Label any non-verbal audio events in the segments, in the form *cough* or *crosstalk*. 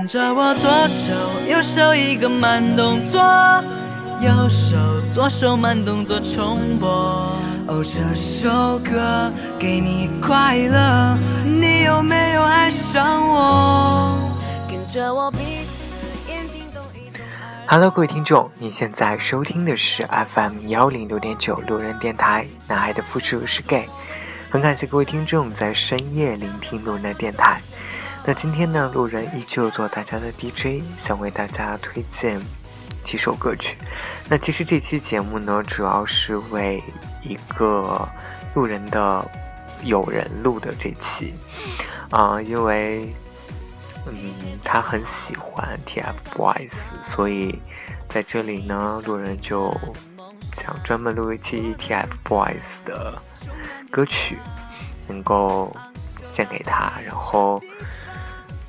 跟着我左手右手一个慢动作，右手左手慢动作重播。哦，这首歌给你快乐，你有没有爱上我？跟着我鼻子眼睛动一动。Hello，各位听众，你现在收听的是 FM 幺零六点九路人电台，男孩的复数是 gay。很感谢各位听众在深夜聆听路人的电台。那今天呢，路人依旧做大家的 DJ，想为大家推荐几首歌曲。那其实这期节目呢，主要是为一个路人的友人录的这期啊，因为嗯，他很喜欢 TFBOYS，所以在这里呢，路人就想专门录一期 TFBOYS 的歌曲，能够献给他，然后。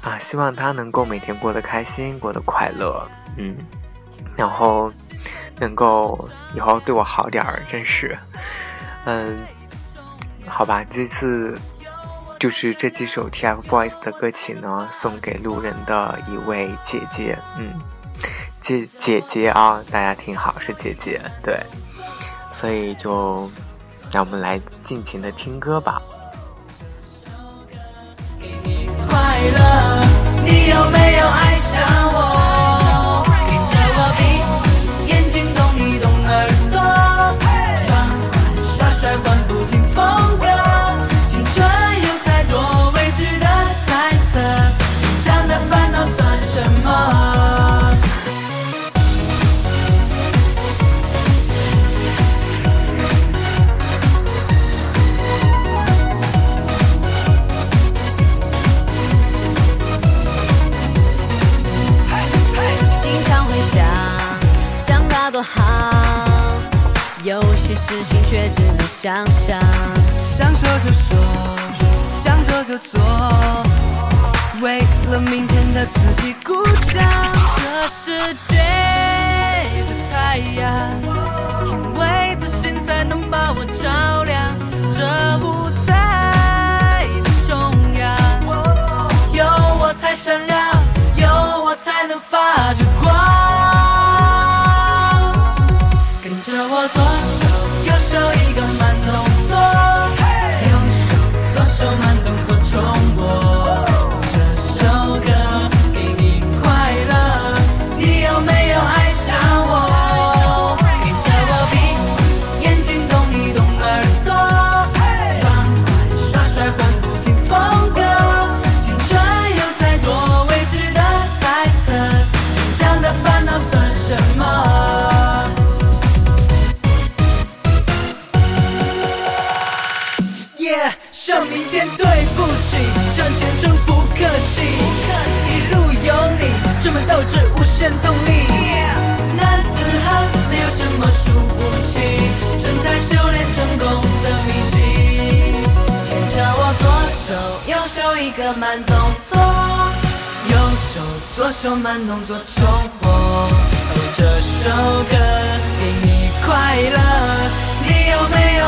啊，希望他能够每天过得开心，过得快乐，嗯，然后能够以后对我好点儿，真是，嗯，好吧，这次就是这几首 TFBOYS 的歌曲呢，送给路人的一位姐姐，嗯，姐姐姐啊，大家听好，是姐姐，对，所以就让我们来尽情的听歌吧。你有没有爱好，有些事情却只能想象。想说就说，想做就做，为了明天的自己鼓掌。这世界的太阳，因为自信才能把我照亮。慢动作，右手左手慢动作重播。哦，这首歌给你快乐，你有没有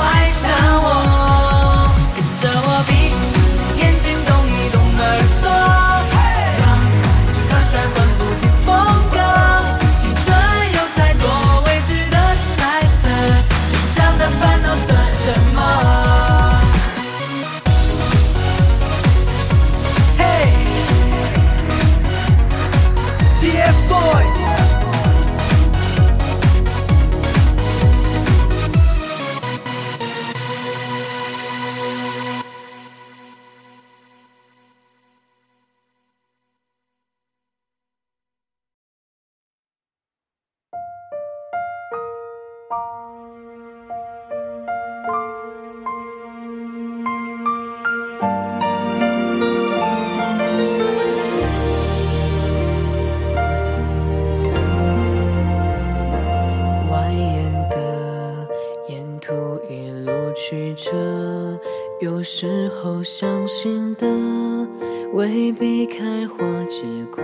未必开花结果。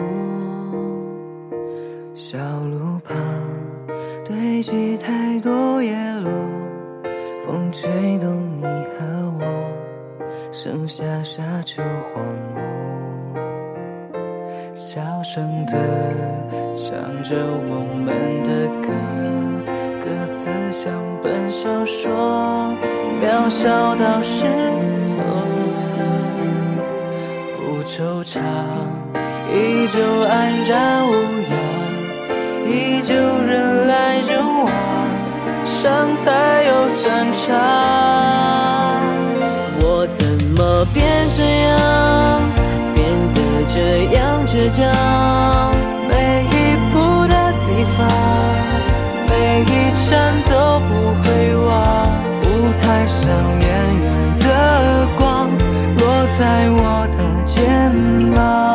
小路旁堆积太多叶落，风吹动你和我，剩下沙丘荒漠。小声的唱着我们的歌，歌词像本小说，渺小到失惆怅，依旧安然无恙，依旧人来人往，伤才有散场。我怎么变这样？变得这样倔强，每一步的地方，每一站都不会忘。舞台上远远的光，落在我的肩膀，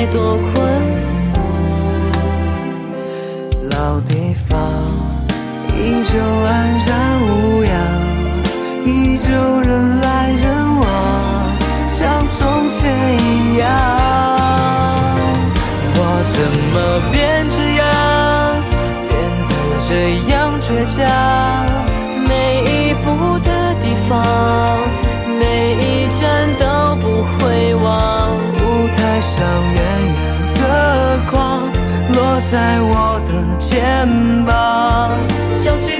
太多困惑，老地方依旧安然无恙，依旧人来人往，像从前一样。我怎么变这样，变得这样倔强？每一步的地方，每一站都不会忘。舞台上远。在我的肩膀，想起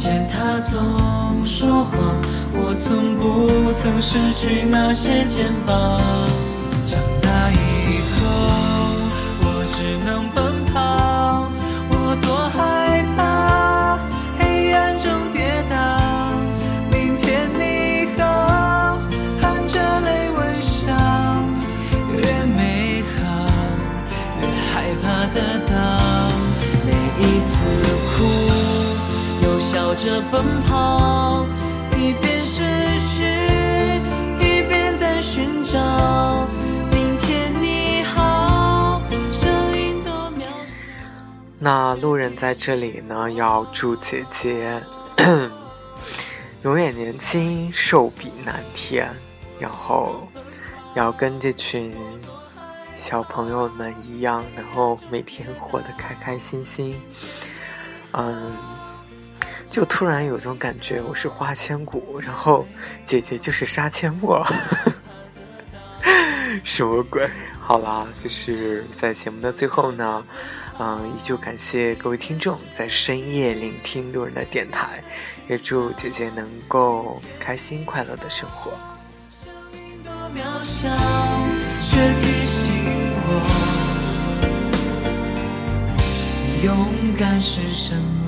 见他总说谎，我从不曾失去那些肩膀？着奔跑，一边失去，一边在寻找。明天你好，声音多渺小。那路人在这里呢，要祝姐姐 *clears throat* 永远年轻，寿比南天，然后要跟这群小朋友们一样，然后每天活得开开心心。嗯。就突然有种感觉，我是花千骨，然后姐姐就是杀阡陌，*laughs* 什么鬼？好啦，就是在节目的最后呢，嗯，依旧感谢各位听众在深夜聆听路人的电台，也祝姐姐能够开心快乐的生活。勇敢是什么？